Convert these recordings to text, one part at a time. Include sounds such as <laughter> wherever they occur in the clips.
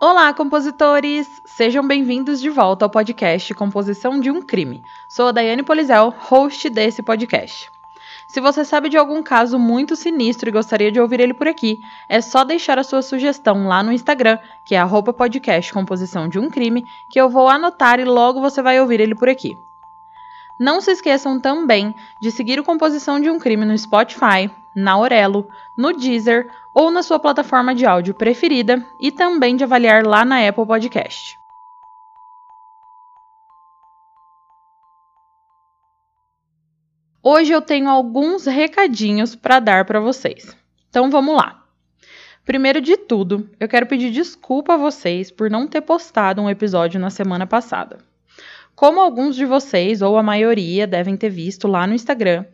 Olá, compositores! Sejam bem-vindos de volta ao podcast Composição de um Crime. Sou a Daiane Polizel, host desse podcast. Se você sabe de algum caso muito sinistro e gostaria de ouvir ele por aqui, é só deixar a sua sugestão lá no Instagram, que é podcast Composição de um Crime, que eu vou anotar e logo você vai ouvir ele por aqui. Não se esqueçam também de seguir o Composição de um Crime no Spotify, na Aurelo, no Deezer ou na sua plataforma de áudio preferida e também de avaliar lá na Apple Podcast. Hoje eu tenho alguns recadinhos para dar para vocês. Então vamos lá. Primeiro de tudo, eu quero pedir desculpa a vocês por não ter postado um episódio na semana passada. Como alguns de vocês, ou a maioria, devem ter visto lá no Instagram,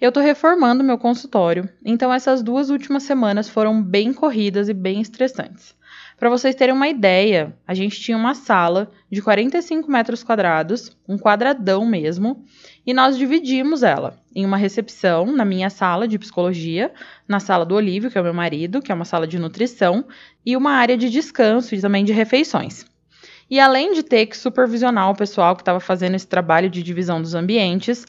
eu estou reformando meu consultório, então essas duas últimas semanas foram bem corridas e bem estressantes. Para vocês terem uma ideia, a gente tinha uma sala de 45 metros quadrados, um quadradão mesmo, e nós dividimos ela em uma recepção na minha sala de psicologia, na sala do Olívio, que é o meu marido, que é uma sala de nutrição, e uma área de descanso e também de refeições. E além de ter que supervisionar o pessoal que estava fazendo esse trabalho de divisão dos ambientes,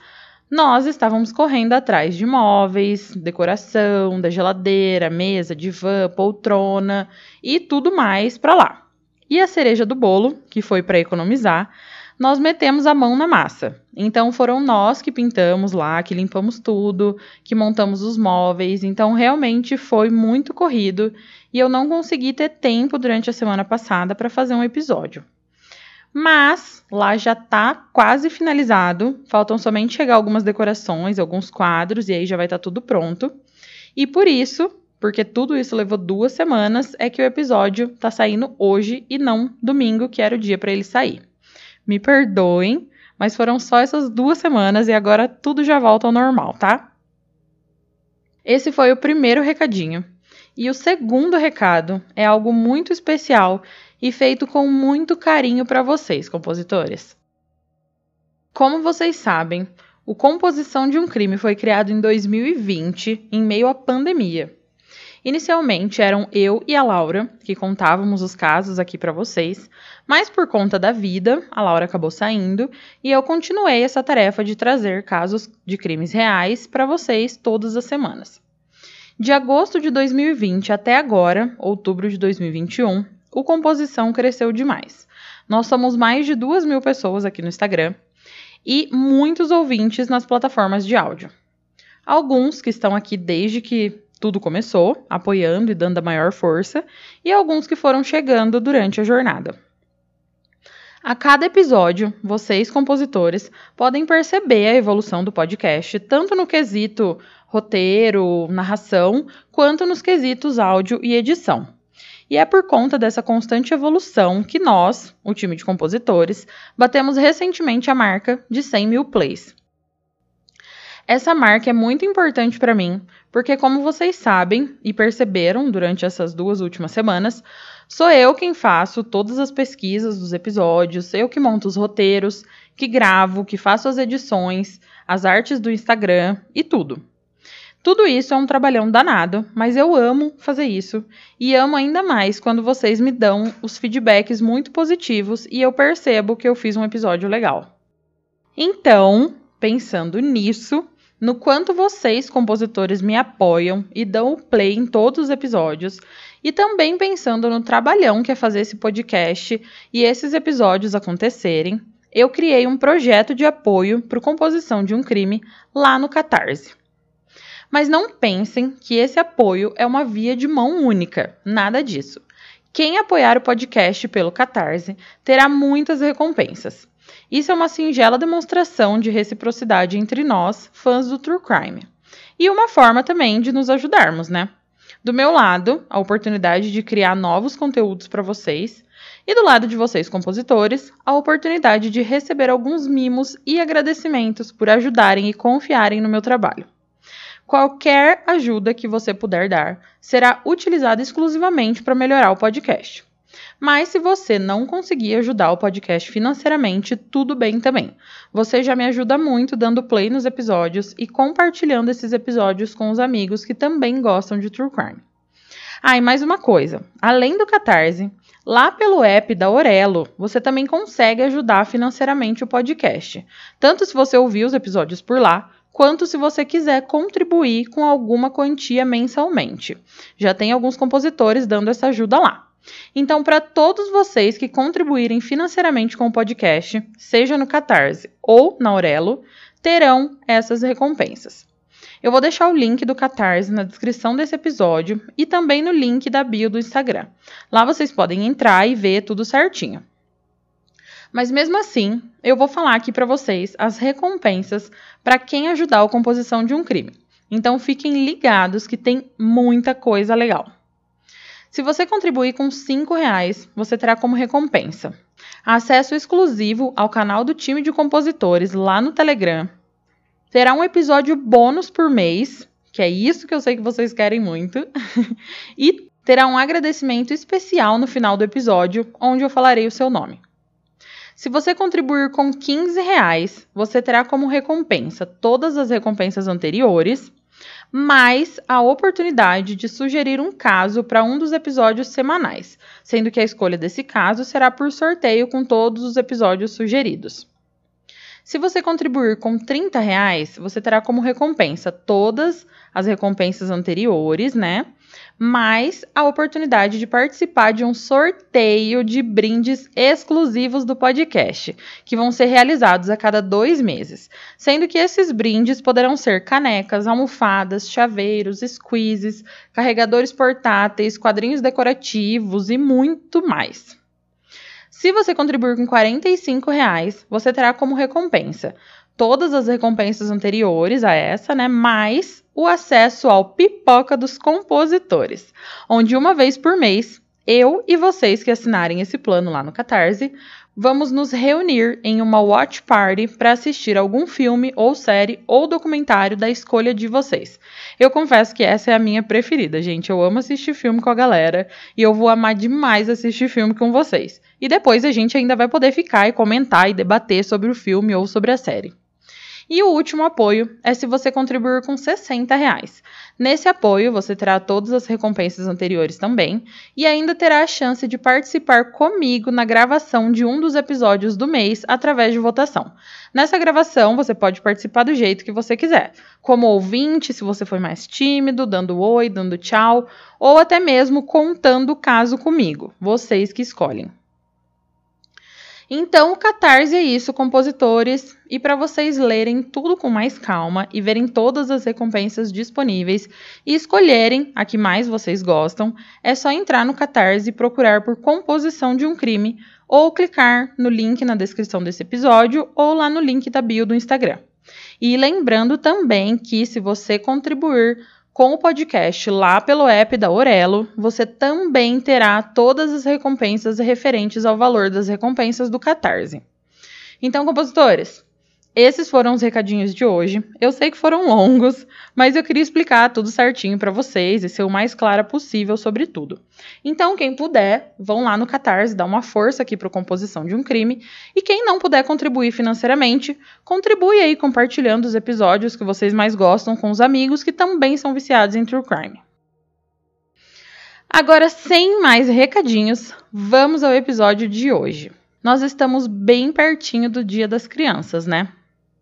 nós estávamos correndo atrás de móveis, decoração, da geladeira, mesa, divã, poltrona e tudo mais para lá. E a cereja do bolo, que foi para economizar, nós metemos a mão na massa. Então foram nós que pintamos lá, que limpamos tudo, que montamos os móveis. Então realmente foi muito corrido e eu não consegui ter tempo durante a semana passada para fazer um episódio. Mas lá já está quase finalizado. Faltam somente chegar algumas decorações, alguns quadros, e aí já vai estar tá tudo pronto. E por isso, porque tudo isso levou duas semanas, é que o episódio está saindo hoje e não domingo, que era o dia para ele sair. Me perdoem, mas foram só essas duas semanas e agora tudo já volta ao normal, tá? Esse foi o primeiro recadinho. E o segundo recado é algo muito especial e feito com muito carinho para vocês, compositores. Como vocês sabem, o Composição de um Crime foi criado em 2020, em meio à pandemia. Inicialmente eram eu e a Laura que contávamos os casos aqui para vocês, mas por conta da vida, a Laura acabou saindo e eu continuei essa tarefa de trazer casos de crimes reais para vocês todas as semanas. De agosto de 2020 até agora, outubro de 2021, o Composição cresceu demais. Nós somos mais de duas mil pessoas aqui no Instagram e muitos ouvintes nas plataformas de áudio. Alguns que estão aqui desde que tudo começou, apoiando e dando a maior força, e alguns que foram chegando durante a jornada. A cada episódio, vocês, compositores, podem perceber a evolução do podcast, tanto no quesito roteiro, narração, quanto nos quesitos áudio e edição. E é por conta dessa constante evolução que nós, o time de compositores, batemos recentemente a marca de 100 mil plays. Essa marca é muito importante para mim, porque, como vocês sabem e perceberam durante essas duas últimas semanas, sou eu quem faço todas as pesquisas dos episódios, eu que monto os roteiros, que gravo, que faço as edições, as artes do Instagram e tudo. Tudo isso é um trabalhão danado, mas eu amo fazer isso e amo ainda mais quando vocês me dão os feedbacks muito positivos e eu percebo que eu fiz um episódio legal. Então, pensando nisso, no quanto vocês, compositores, me apoiam e dão o play em todos os episódios, e também pensando no trabalhão que é fazer esse podcast e esses episódios acontecerem, eu criei um projeto de apoio para composição de um crime lá no Catarse. Mas não pensem que esse apoio é uma via de mão única, nada disso. Quem apoiar o podcast pelo Catarse terá muitas recompensas. Isso é uma singela demonstração de reciprocidade entre nós, fãs do True Crime. E uma forma também de nos ajudarmos, né? Do meu lado, a oportunidade de criar novos conteúdos para vocês, e do lado de vocês, compositores, a oportunidade de receber alguns mimos e agradecimentos por ajudarem e confiarem no meu trabalho. Qualquer ajuda que você puder dar será utilizada exclusivamente para melhorar o podcast. Mas se você não conseguir ajudar o podcast financeiramente, tudo bem também. Você já me ajuda muito dando play nos episódios e compartilhando esses episódios com os amigos que também gostam de True Crime. Ah, e mais uma coisa: além do Catarse, Lá pelo app da Orelo, você também consegue ajudar financeiramente o podcast, tanto se você ouvir os episódios por lá, quanto se você quiser contribuir com alguma quantia mensalmente. Já tem alguns compositores dando essa ajuda lá. Então, para todos vocês que contribuírem financeiramente com o podcast, seja no Catarse ou na Aurelo, terão essas recompensas. Eu vou deixar o link do Catarse na descrição desse episódio e também no link da bio do Instagram. Lá vocês podem entrar e ver tudo certinho. Mas mesmo assim, eu vou falar aqui para vocês as recompensas para quem ajudar a composição de um crime. Então fiquem ligados que tem muita coisa legal. Se você contribuir com R$ reais, você terá como recompensa acesso exclusivo ao canal do time de compositores lá no Telegram. Terá um episódio bônus por mês, que é isso que eu sei que vocês querem muito, <laughs> e terá um agradecimento especial no final do episódio, onde eu falarei o seu nome. Se você contribuir com 15 reais, você terá como recompensa todas as recompensas anteriores, mais a oportunidade de sugerir um caso para um dos episódios semanais, sendo que a escolha desse caso será por sorteio com todos os episódios sugeridos. Se você contribuir com 30 reais, você terá como recompensa todas as recompensas anteriores, né? Mais a oportunidade de participar de um sorteio de brindes exclusivos do podcast, que vão ser realizados a cada dois meses, sendo que esses brindes poderão ser canecas, almofadas, chaveiros, squeezes, carregadores portáteis, quadrinhos decorativos e muito mais. Se você contribuir com 45 reais, você terá como recompensa todas as recompensas anteriores a essa, né? Mais o acesso ao Pipoca dos Compositores, onde uma vez por mês, eu e vocês que assinarem esse plano lá no Catarse, vamos nos reunir em uma watch party para assistir algum filme ou série ou documentário da escolha de vocês. Eu confesso que essa é a minha preferida, gente. Eu amo assistir filme com a galera e eu vou amar demais assistir filme com vocês. E depois a gente ainda vai poder ficar e comentar e debater sobre o filme ou sobre a série. E o último apoio é se você contribuir com 60 reais. Nesse apoio, você terá todas as recompensas anteriores também e ainda terá a chance de participar comigo na gravação de um dos episódios do mês através de votação. Nessa gravação, você pode participar do jeito que você quiser, como ouvinte, se você for mais tímido, dando oi, dando tchau, ou até mesmo contando o caso comigo. Vocês que escolhem. Então, o Catarse é isso, compositores, e para vocês lerem tudo com mais calma e verem todas as recompensas disponíveis e escolherem a que mais vocês gostam, é só entrar no Catarse e procurar por composição de um crime ou clicar no link na descrição desse episódio ou lá no link da bio do Instagram. E lembrando também que se você contribuir com o podcast lá pelo app da Orelo, você também terá todas as recompensas referentes ao valor das recompensas do Catarse. Então, compositores, esses foram os recadinhos de hoje. Eu sei que foram longos, mas eu queria explicar tudo certinho para vocês e ser o mais clara possível sobre tudo. Então, quem puder, vão lá no Catarse, dar uma força aqui para a composição de um crime. E quem não puder contribuir financeiramente, contribui aí compartilhando os episódios que vocês mais gostam com os amigos que também são viciados em true crime. Agora, sem mais recadinhos, vamos ao episódio de hoje. Nós estamos bem pertinho do Dia das Crianças, né?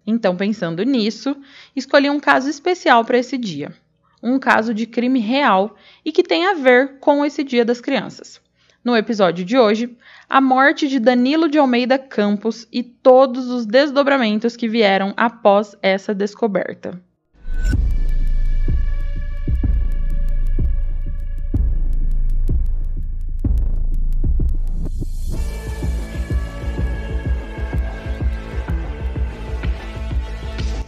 Então, pensando nisso, escolhi um caso especial para esse dia. Um caso de crime real e que tem a ver com esse Dia das Crianças. No episódio de hoje, a morte de Danilo de Almeida Campos e todos os desdobramentos que vieram após essa descoberta.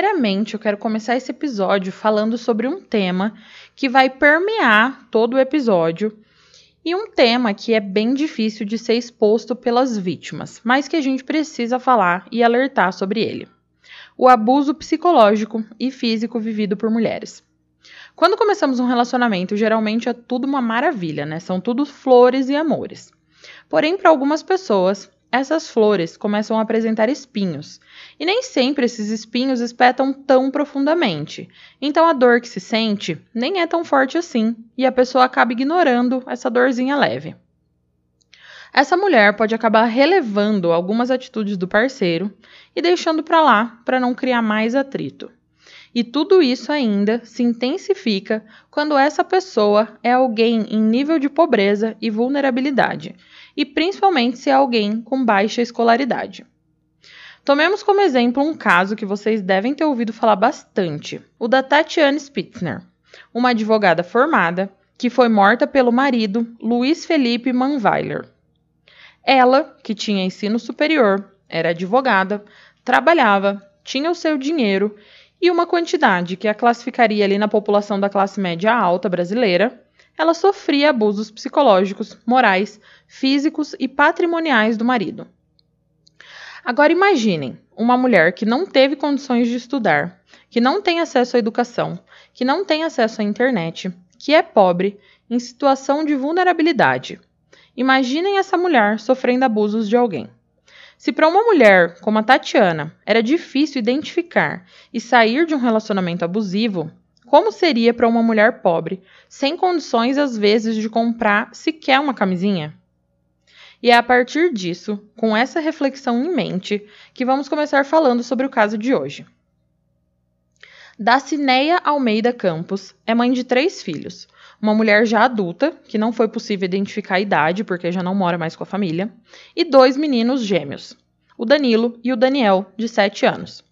Primeiramente, eu quero começar esse episódio falando sobre um tema que vai permear todo o episódio e um tema que é bem difícil de ser exposto pelas vítimas, mas que a gente precisa falar e alertar sobre ele: o abuso psicológico e físico vivido por mulheres. Quando começamos um relacionamento, geralmente é tudo uma maravilha, né? São tudo flores e amores. Porém, para algumas pessoas, essas flores começam a apresentar espinhos, e nem sempre esses espinhos espetam tão profundamente. Então a dor que se sente nem é tão forte assim, e a pessoa acaba ignorando essa dorzinha leve. Essa mulher pode acabar relevando algumas atitudes do parceiro e deixando para lá para não criar mais atrito. E tudo isso ainda se intensifica quando essa pessoa é alguém em nível de pobreza e vulnerabilidade, e principalmente se é alguém com baixa escolaridade. Tomemos como exemplo um caso que vocês devem ter ouvido falar bastante, o da Tatiane Spitzner, uma advogada formada que foi morta pelo marido Luiz Felipe Manweiler. Ela, que tinha ensino superior, era advogada, trabalhava, tinha o seu dinheiro e uma quantidade que a classificaria ali na população da classe média alta brasileira, ela sofria abusos psicológicos, morais, físicos e patrimoniais do marido. Agora imaginem uma mulher que não teve condições de estudar, que não tem acesso à educação, que não tem acesso à internet, que é pobre, em situação de vulnerabilidade. Imaginem essa mulher sofrendo abusos de alguém. Se para uma mulher como a Tatiana era difícil identificar e sair de um relacionamento abusivo, como seria para uma mulher pobre, sem condições às vezes de comprar sequer uma camisinha? E é a partir disso, com essa reflexão em mente, que vamos começar falando sobre o caso de hoje. Dacineia Almeida Campos é mãe de três filhos, uma mulher já adulta, que não foi possível identificar a idade porque já não mora mais com a família, e dois meninos gêmeos, o Danilo e o Daniel, de 7 anos.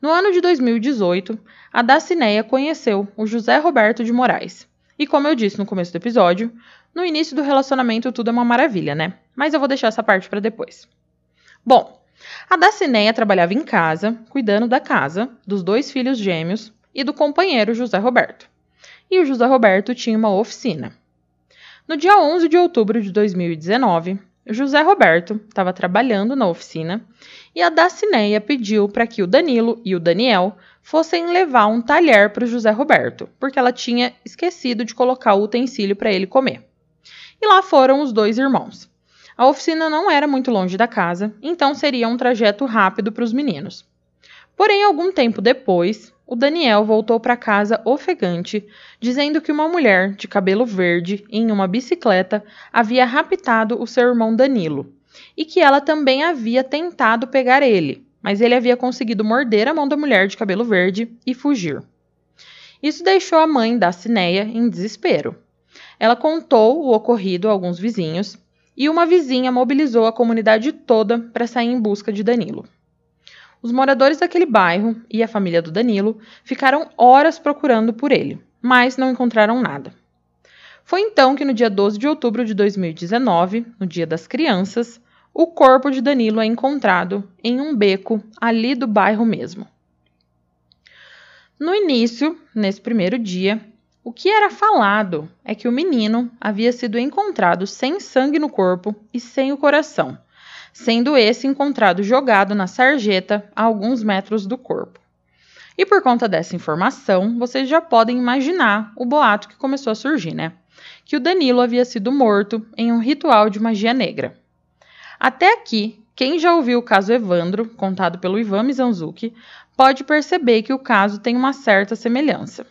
No ano de 2018, a Dacineia conheceu o José Roberto de Moraes. E como eu disse no começo do episódio, no início do relacionamento tudo é uma maravilha, né? Mas eu vou deixar essa parte para depois. Bom, a Dacineia trabalhava em casa, cuidando da casa, dos dois filhos gêmeos e do companheiro José Roberto e o José Roberto tinha uma oficina. No dia 11 de outubro de 2019, José Roberto estava trabalhando na oficina e a Dacineia pediu para que o Danilo e o Daniel fossem levar um talher para o José Roberto, porque ela tinha esquecido de colocar o utensílio para ele comer. E lá foram os dois irmãos. A oficina não era muito longe da casa, então seria um trajeto rápido para os meninos. Porém, algum tempo depois, o Daniel voltou para casa ofegante, dizendo que uma mulher de cabelo verde em uma bicicleta havia raptado o seu irmão Danilo e que ela também havia tentado pegar ele, mas ele havia conseguido morder a mão da mulher de cabelo verde e fugir. Isso deixou a mãe da Cineia em desespero. Ela contou o ocorrido a alguns vizinhos e uma vizinha mobilizou a comunidade toda para sair em busca de Danilo. Os moradores daquele bairro e a família do Danilo ficaram horas procurando por ele, mas não encontraram nada. Foi então que, no dia 12 de outubro de 2019, no Dia das Crianças, o corpo de Danilo é encontrado em um beco ali do bairro mesmo. No início, nesse primeiro dia, o que era falado é que o menino havia sido encontrado sem sangue no corpo e sem o coração, sendo esse encontrado jogado na sarjeta a alguns metros do corpo. E por conta dessa informação, vocês já podem imaginar o boato que começou a surgir, né? Que o Danilo havia sido morto em um ritual de magia negra. Até aqui, quem já ouviu o caso Evandro, contado pelo Ivan Mizanzuki, pode perceber que o caso tem uma certa semelhança.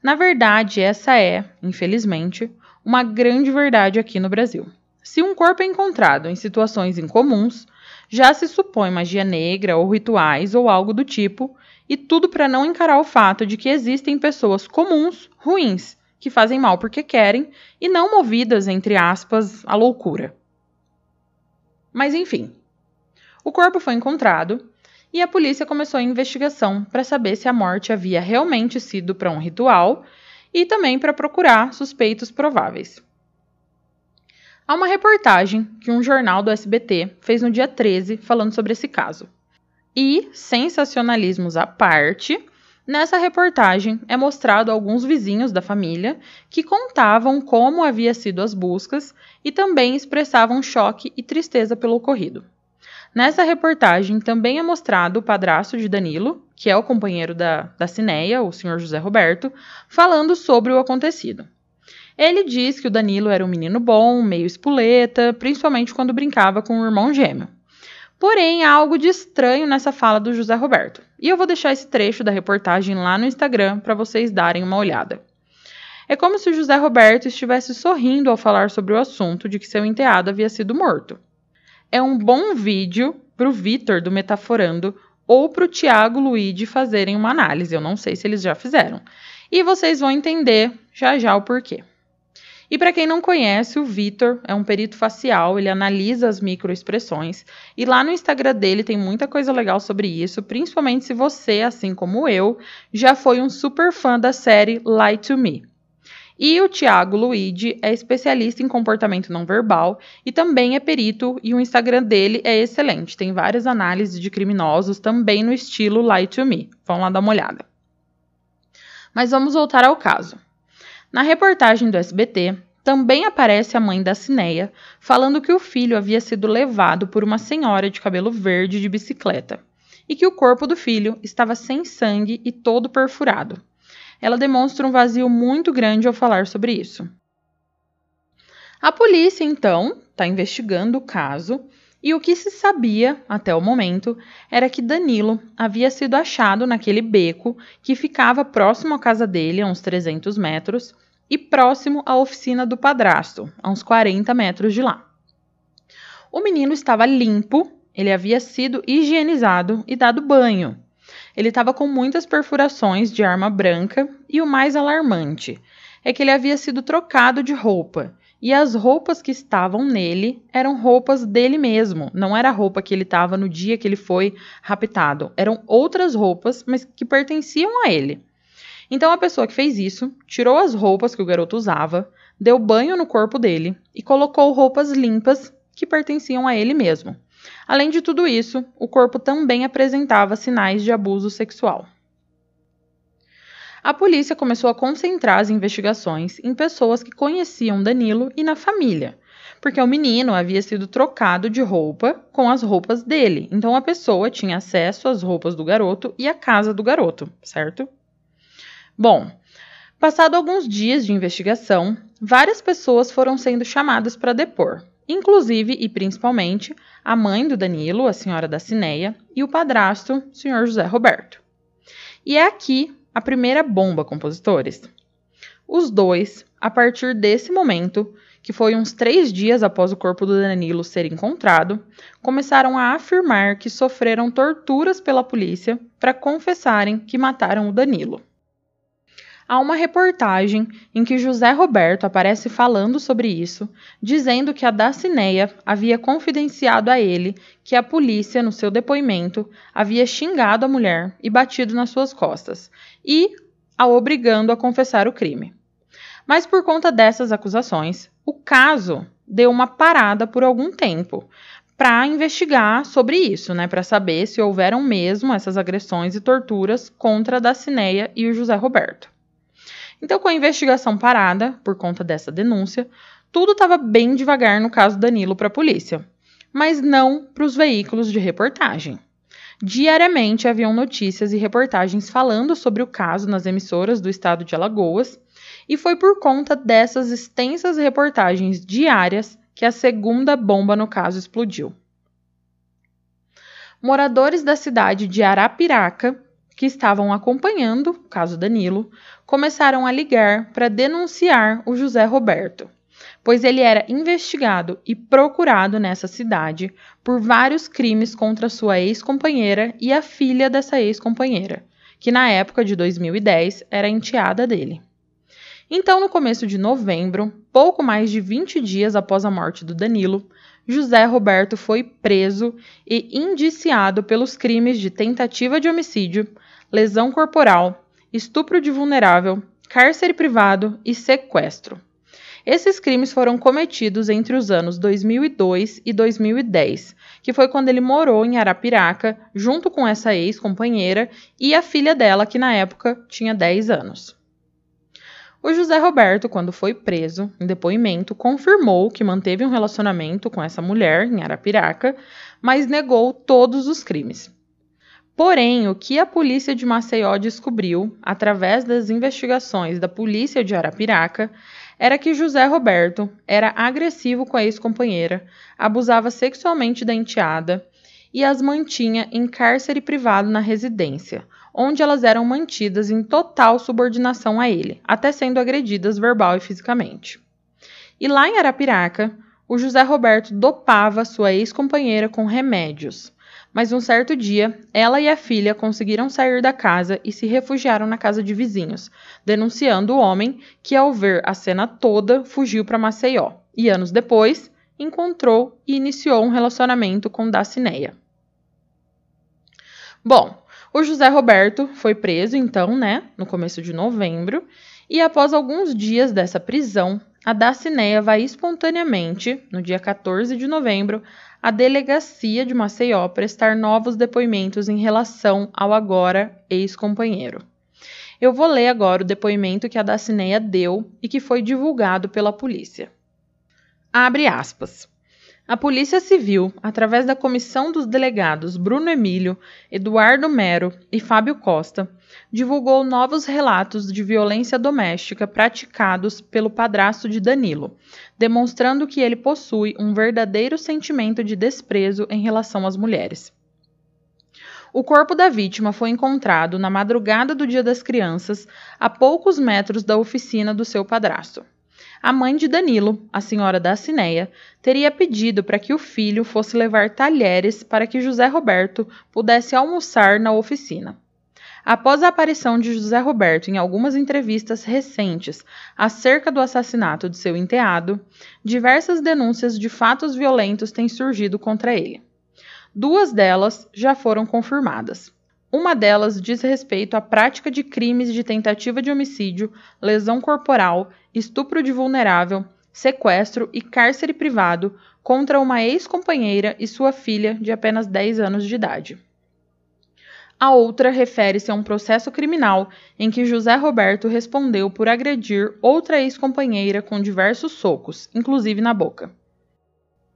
Na verdade, essa é, infelizmente, uma grande verdade aqui no Brasil. Se um corpo é encontrado em situações incomuns, já se supõe magia negra ou rituais ou algo do tipo, e tudo para não encarar o fato de que existem pessoas comuns, ruins, que fazem mal porque querem e não movidas, entre aspas, à loucura. Mas enfim, o corpo foi encontrado e a polícia começou a investigação para saber se a morte havia realmente sido para um ritual e também para procurar suspeitos prováveis. Há uma reportagem que um jornal do SBT fez no dia 13 falando sobre esse caso. E, sensacionalismos à parte, nessa reportagem é mostrado alguns vizinhos da família que contavam como havia sido as buscas e também expressavam choque e tristeza pelo ocorrido. Nessa reportagem também é mostrado o padrasto de Danilo, que é o companheiro da, da Cineia, o senhor José Roberto, falando sobre o acontecido. Ele diz que o Danilo era um menino bom, meio espoleta, principalmente quando brincava com o irmão gêmeo. Porém, há algo de estranho nessa fala do José Roberto. E eu vou deixar esse trecho da reportagem lá no Instagram para vocês darem uma olhada. É como se o José Roberto estivesse sorrindo ao falar sobre o assunto de que seu enteado havia sido morto é um bom vídeo para o Vitor do Metaforando ou para o Tiago Luigi fazerem uma análise. Eu não sei se eles já fizeram. E vocês vão entender já já o porquê. E para quem não conhece, o Vitor é um perito facial, ele analisa as microexpressões e lá no Instagram dele tem muita coisa legal sobre isso, principalmente se você, assim como eu, já foi um super fã da série Lie to Me. E o Tiago Luigi é especialista em comportamento não verbal e também é perito, e o Instagram dele é excelente. Tem várias análises de criminosos também no estilo Lie to Me. Vão lá dar uma olhada. Mas vamos voltar ao caso. Na reportagem do SBT, também aparece a mãe da Cineia falando que o filho havia sido levado por uma senhora de cabelo verde de bicicleta e que o corpo do filho estava sem sangue e todo perfurado ela demonstra um vazio muito grande ao falar sobre isso. A polícia, então, está investigando o caso e o que se sabia até o momento era que Danilo havia sido achado naquele beco que ficava próximo à casa dele, a uns 300 metros, e próximo à oficina do padrasto, a uns 40 metros de lá. O menino estava limpo, ele havia sido higienizado e dado banho, ele estava com muitas perfurações de arma branca e o mais alarmante é que ele havia sido trocado de roupa. E as roupas que estavam nele eram roupas dele mesmo, não era a roupa que ele estava no dia que ele foi raptado. Eram outras roupas, mas que pertenciam a ele. Então a pessoa que fez isso tirou as roupas que o garoto usava, deu banho no corpo dele e colocou roupas limpas que pertenciam a ele mesmo. Além de tudo isso, o corpo também apresentava sinais de abuso sexual. A polícia começou a concentrar as investigações em pessoas que conheciam Danilo e na família, porque o menino havia sido trocado de roupa com as roupas dele, então a pessoa tinha acesso às roupas do garoto e à casa do garoto, certo? Bom, passado alguns dias de investigação, várias pessoas foram sendo chamadas para depor, inclusive e principalmente a mãe do Danilo, a senhora da Cineia, e o padrasto, o senhor José Roberto. E é aqui a primeira bomba, compositores. Os dois, a partir desse momento, que foi uns três dias após o corpo do Danilo ser encontrado, começaram a afirmar que sofreram torturas pela polícia para confessarem que mataram o Danilo. Há uma reportagem em que José Roberto aparece falando sobre isso, dizendo que a Dacineia havia confidenciado a ele que a polícia, no seu depoimento, havia xingado a mulher e batido nas suas costas, e a obrigando a confessar o crime. Mas por conta dessas acusações, o caso deu uma parada por algum tempo para investigar sobre isso, né, para saber se houveram mesmo essas agressões e torturas contra a Dacineia e o José Roberto. Então, com a investigação parada por conta dessa denúncia, tudo estava bem devagar no caso Danilo para a polícia, mas não para os veículos de reportagem. Diariamente haviam notícias e reportagens falando sobre o caso nas emissoras do estado de Alagoas, e foi por conta dessas extensas reportagens diárias que a segunda bomba no caso explodiu. Moradores da cidade de Arapiraca que estavam acompanhando o caso Danilo começaram a ligar para denunciar o José Roberto, pois ele era investigado e procurado nessa cidade por vários crimes contra sua ex-companheira e a filha dessa ex-companheira, que na época de 2010 era enteada dele. Então, no começo de novembro, pouco mais de 20 dias após a morte do Danilo, José Roberto foi preso e indiciado pelos crimes de tentativa de homicídio, lesão corporal, estupro de vulnerável, cárcere privado e sequestro. Esses crimes foram cometidos entre os anos 2002 e 2010, que foi quando ele morou em Arapiraca, junto com essa ex-companheira e a filha dela, que na época tinha 10 anos. O José Roberto, quando foi preso, em depoimento, confirmou que manteve um relacionamento com essa mulher em Arapiraca, mas negou todos os crimes. Porém, o que a polícia de Maceió descobriu, através das investigações da polícia de Arapiraca, era que José Roberto era agressivo com a ex-companheira, abusava sexualmente da enteada e as mantinha em cárcere privado na residência, onde elas eram mantidas em total subordinação a ele, até sendo agredidas verbal e fisicamente. E lá em Arapiraca, o José Roberto dopava sua ex-companheira com remédios mas um certo dia, ela e a filha conseguiram sair da casa e se refugiaram na casa de vizinhos, denunciando o homem que, ao ver a cena toda, fugiu para Maceió e, anos depois, encontrou e iniciou um relacionamento com Dacineia. Bom, o José Roberto foi preso então, né, no começo de novembro, e após alguns dias dessa prisão, a Dacineia vai espontaneamente, no dia 14 de novembro, à delegacia de Maceió prestar novos depoimentos em relação ao agora ex-companheiro. Eu vou ler agora o depoimento que a Dacineia deu e que foi divulgado pela polícia. Abre aspas. A Polícia Civil, através da comissão dos delegados Bruno Emílio, Eduardo Mero e Fábio Costa, divulgou novos relatos de violência doméstica praticados pelo padrasto de Danilo, demonstrando que ele possui um verdadeiro sentimento de desprezo em relação às mulheres. O corpo da vítima foi encontrado na madrugada do Dia das Crianças, a poucos metros da oficina do seu padrasto. A mãe de Danilo, a senhora da Cineia, teria pedido para que o filho fosse levar talheres para que José Roberto pudesse almoçar na oficina. Após a aparição de José Roberto em algumas entrevistas recentes acerca do assassinato de seu enteado, diversas denúncias de fatos violentos têm surgido contra ele. Duas delas já foram confirmadas. Uma delas diz respeito à prática de crimes de tentativa de homicídio, lesão corporal, estupro de vulnerável, sequestro e cárcere privado contra uma ex-companheira e sua filha de apenas 10 anos de idade. A outra refere-se a um processo criminal em que José Roberto respondeu por agredir outra ex-companheira com diversos socos, inclusive na boca.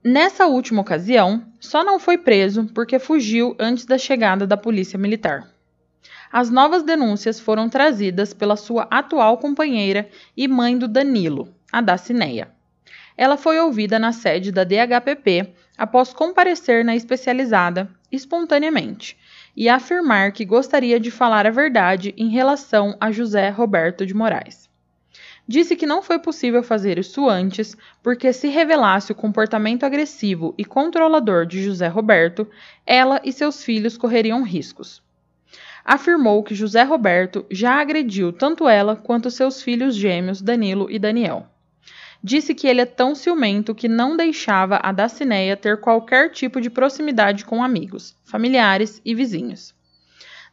Nessa última ocasião, só não foi preso porque fugiu antes da chegada da polícia militar. As novas denúncias foram trazidas pela sua atual companheira e mãe do Danilo, a Dacineia. Ela foi ouvida na sede da DHPP após comparecer na especializada espontaneamente e afirmar que gostaria de falar a verdade em relação a José Roberto de Moraes disse que não foi possível fazer isso antes, porque se revelasse o comportamento agressivo e controlador de José Roberto, ela e seus filhos correriam riscos. Afirmou que José Roberto já agrediu tanto ela quanto seus filhos gêmeos Danilo e Daniel. Disse que ele é tão ciumento que não deixava a Dacineia ter qualquer tipo de proximidade com amigos, familiares e vizinhos.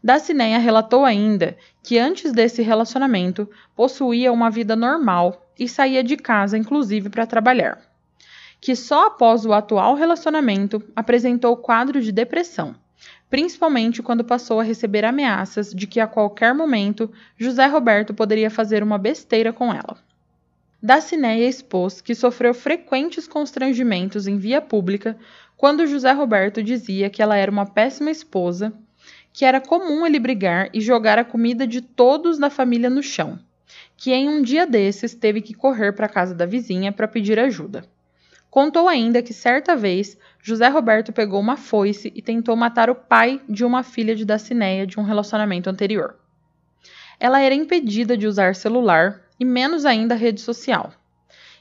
Dacineia relatou ainda que antes desse relacionamento possuía uma vida normal e saía de casa, inclusive para trabalhar. Que só após o atual relacionamento apresentou quadro de depressão, principalmente quando passou a receber ameaças de que a qualquer momento José Roberto poderia fazer uma besteira com ela. Dacineia expôs que sofreu frequentes constrangimentos em via pública quando José Roberto dizia que ela era uma péssima esposa que era comum ele brigar e jogar a comida de todos da família no chão, que em um dia desses teve que correr para a casa da vizinha para pedir ajuda. Contou ainda que certa vez José Roberto pegou uma foice e tentou matar o pai de uma filha de Dacineia de um relacionamento anterior. Ela era impedida de usar celular e menos ainda rede social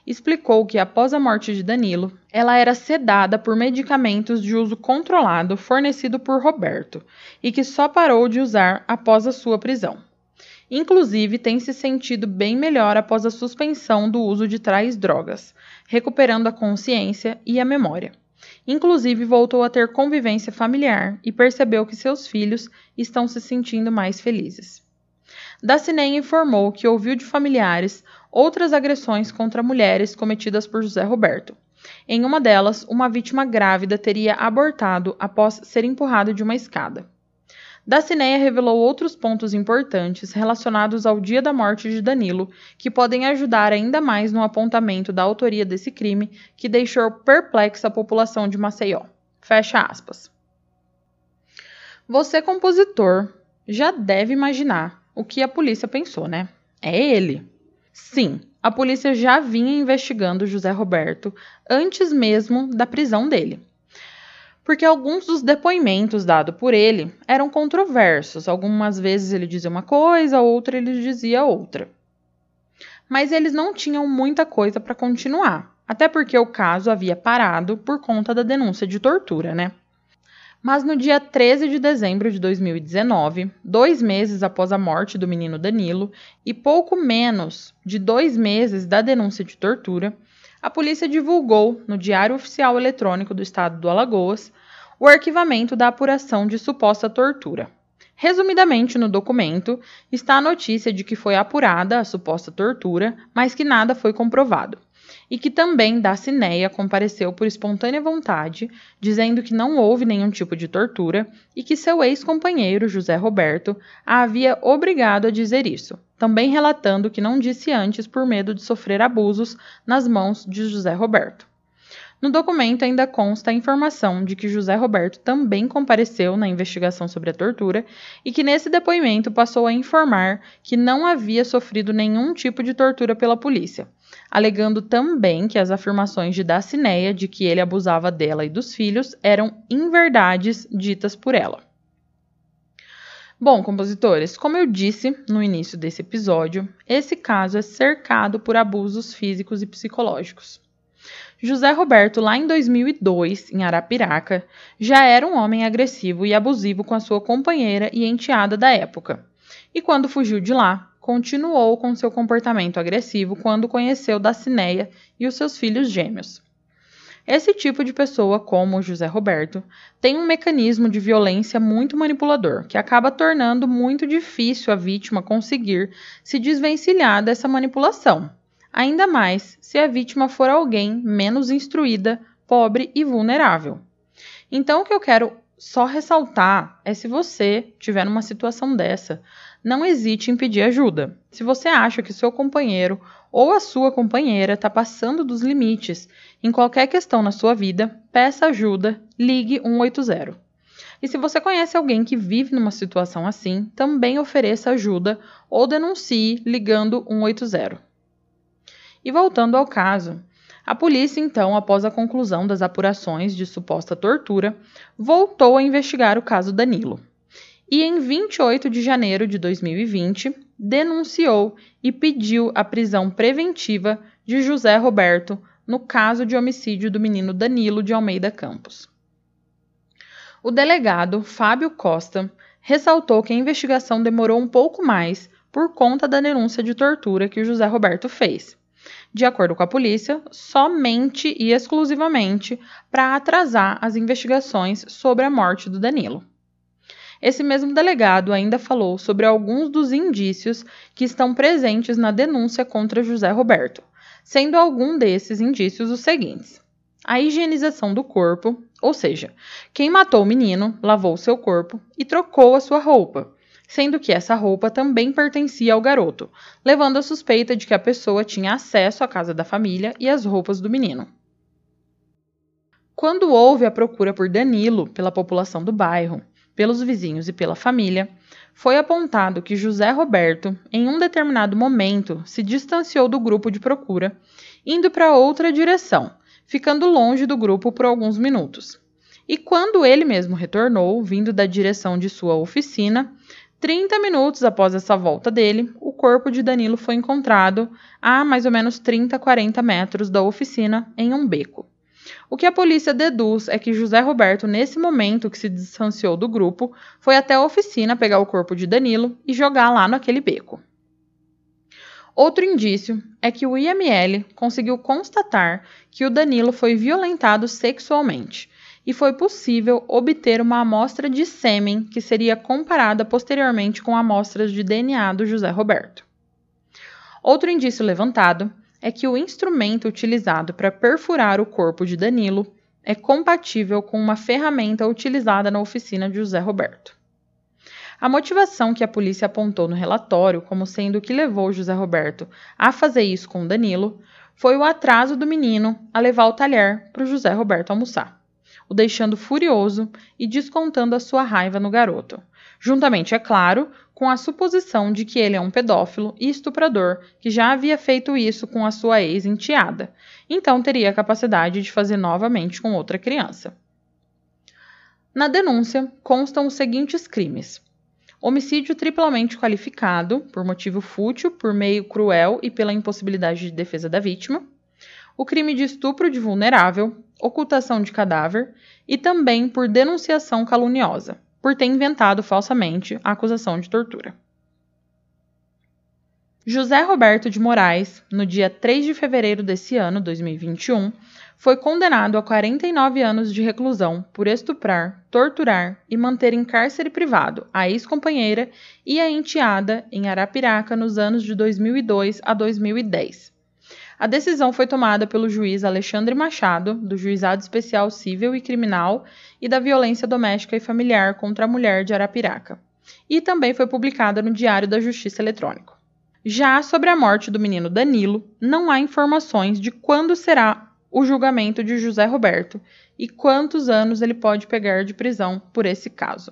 explicou que após a morte de Danilo, ela era sedada por medicamentos de uso controlado fornecido por Roberto e que só parou de usar após a sua prisão. Inclusive, tem se sentido bem melhor após a suspensão do uso de tais drogas, recuperando a consciência e a memória. Inclusive, voltou a ter convivência familiar e percebeu que seus filhos estão se sentindo mais felizes. Dacineia informou que ouviu de familiares outras agressões contra mulheres cometidas por José Roberto. Em uma delas, uma vítima grávida teria abortado após ser empurrada de uma escada. Dacineia revelou outros pontos importantes relacionados ao dia da morte de Danilo, que podem ajudar ainda mais no apontamento da autoria desse crime que deixou perplexa a população de Maceió. Fecha aspas. Você, compositor, já deve imaginar o que a polícia pensou, né? É ele. Sim, a polícia já vinha investigando José Roberto antes mesmo da prisão dele. Porque alguns dos depoimentos dados por ele eram controversos. Algumas vezes ele dizia uma coisa, outra ele dizia outra. Mas eles não tinham muita coisa para continuar, até porque o caso havia parado por conta da denúncia de tortura, né? Mas no dia 13 de dezembro de 2019, dois meses após a morte do menino Danilo e pouco menos de dois meses da denúncia de tortura, a polícia divulgou no Diário Oficial Eletrônico do Estado do Alagoas o arquivamento da apuração de suposta tortura. Resumidamente, no documento está a notícia de que foi apurada a suposta tortura, mas que nada foi comprovado e que também Dacineia compareceu por espontânea vontade, dizendo que não houve nenhum tipo de tortura e que seu ex-companheiro, José Roberto, a havia obrigado a dizer isso, também relatando que não disse antes por medo de sofrer abusos nas mãos de José Roberto. No documento ainda consta a informação de que José Roberto também compareceu na investigação sobre a tortura e que nesse depoimento passou a informar que não havia sofrido nenhum tipo de tortura pela polícia, alegando também que as afirmações de Dacineia de que ele abusava dela e dos filhos eram inverdades ditas por ela. Bom, compositores, como eu disse no início desse episódio, esse caso é cercado por abusos físicos e psicológicos. José Roberto, lá em 2002, em Arapiraca, já era um homem agressivo e abusivo com a sua companheira e enteada da época. E quando fugiu de lá, continuou com seu comportamento agressivo quando conheceu Dacineia e os seus filhos gêmeos. Esse tipo de pessoa, como José Roberto, tem um mecanismo de violência muito manipulador, que acaba tornando muito difícil a vítima conseguir se desvencilhar dessa manipulação, ainda mais se a vítima for alguém menos instruída, pobre e vulnerável. Então, o que eu quero só ressaltar é se você tiver numa situação dessa, não hesite em pedir ajuda. Se você acha que seu companheiro ou a sua companheira está passando dos limites em qualquer questão na sua vida, peça ajuda, ligue 180. E se você conhece alguém que vive numa situação assim, também ofereça ajuda ou denuncie ligando 180. E voltando ao caso, a polícia, então, após a conclusão das apurações de suposta tortura, voltou a investigar o caso Danilo. E em 28 de janeiro de 2020, denunciou e pediu a prisão preventiva de José Roberto no caso de homicídio do menino Danilo de Almeida Campos. O delegado Fábio Costa ressaltou que a investigação demorou um pouco mais por conta da denúncia de tortura que o José Roberto fez de acordo com a polícia, somente e exclusivamente para atrasar as investigações sobre a morte do Danilo. Esse mesmo delegado ainda falou sobre alguns dos indícios que estão presentes na denúncia contra José Roberto, sendo algum desses indícios os seguintes: a higienização do corpo, ou seja, quem matou o menino lavou seu corpo e trocou a sua roupa, sendo que essa roupa também pertencia ao garoto, levando a suspeita de que a pessoa tinha acesso à casa da família e às roupas do menino. Quando houve a procura por Danilo pela população do bairro, pelos vizinhos e pela família, foi apontado que José Roberto, em um determinado momento, se distanciou do grupo de procura, indo para outra direção, ficando longe do grupo por alguns minutos. E quando ele mesmo retornou, vindo da direção de sua oficina, 30 minutos após essa volta dele, o corpo de Danilo foi encontrado a mais ou menos 30, 40 metros da oficina, em um beco. O que a polícia deduz é que José Roberto, nesse momento que se distanciou do grupo, foi até a oficina pegar o corpo de Danilo e jogar lá naquele beco. Outro indício é que o IML conseguiu constatar que o Danilo foi violentado sexualmente e foi possível obter uma amostra de sêmen que seria comparada posteriormente com amostras de DNA do José Roberto. Outro indício levantado é que o instrumento utilizado para perfurar o corpo de Danilo é compatível com uma ferramenta utilizada na oficina de José Roberto. A motivação que a polícia apontou no relatório como sendo o que levou José Roberto a fazer isso com Danilo foi o atraso do menino a levar o talher para o José Roberto almoçar, o deixando furioso e descontando a sua raiva no garoto, juntamente, é claro, com a suposição de que ele é um pedófilo e estuprador que já havia feito isso com a sua ex-enteada, então teria a capacidade de fazer novamente com outra criança. Na denúncia constam os seguintes crimes: homicídio triplamente qualificado, por motivo fútil, por meio cruel e pela impossibilidade de defesa da vítima, o crime de estupro de vulnerável, ocultação de cadáver e também por denunciação caluniosa, por ter inventado falsamente a acusação de tortura. José Roberto de Moraes, no dia 3 de fevereiro desse ano, 2021, foi condenado a 49 anos de reclusão por estuprar, torturar e manter em cárcere privado a ex-companheira e a enteada em Arapiraca nos anos de 2002 a 2010. A decisão foi tomada pelo juiz Alexandre Machado, do Juizado Especial Civil e Criminal e da Violência Doméstica e Familiar contra a Mulher de Arapiraca, e também foi publicada no Diário da Justiça Eletrônico. Já sobre a morte do menino Danilo, não há informações de quando será o julgamento de José Roberto e quantos anos ele pode pegar de prisão por esse caso.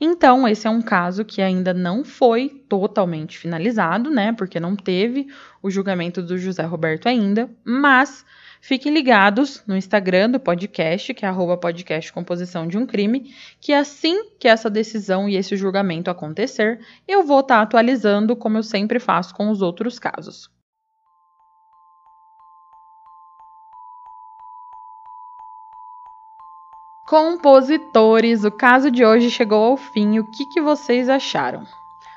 Então, esse é um caso que ainda não foi totalmente finalizado, né? Porque não teve o julgamento do José Roberto ainda, mas fiquem ligados no Instagram do podcast, que é arroba podcast composição de um crime, que assim que essa decisão e esse julgamento acontecer, eu vou estar tá atualizando, como eu sempre faço com os outros casos. Compositores, o caso de hoje chegou ao fim. O que, que vocês acharam?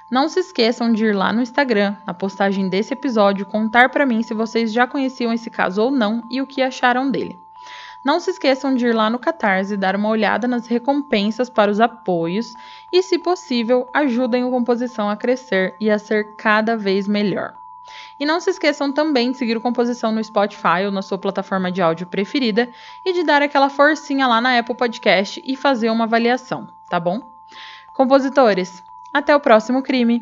Não se esqueçam de ir lá no Instagram, na postagem desse episódio, contar para mim se vocês já conheciam esse caso ou não e o que acharam dele. Não se esqueçam de ir lá no Catarse, dar uma olhada nas recompensas para os apoios e, se possível, ajudem o Composição a crescer e a ser cada vez melhor. E não se esqueçam também de seguir o Composição no Spotify ou na sua plataforma de áudio preferida e de dar aquela forcinha lá na Apple Podcast e fazer uma avaliação, tá bom? Compositores, até o próximo crime!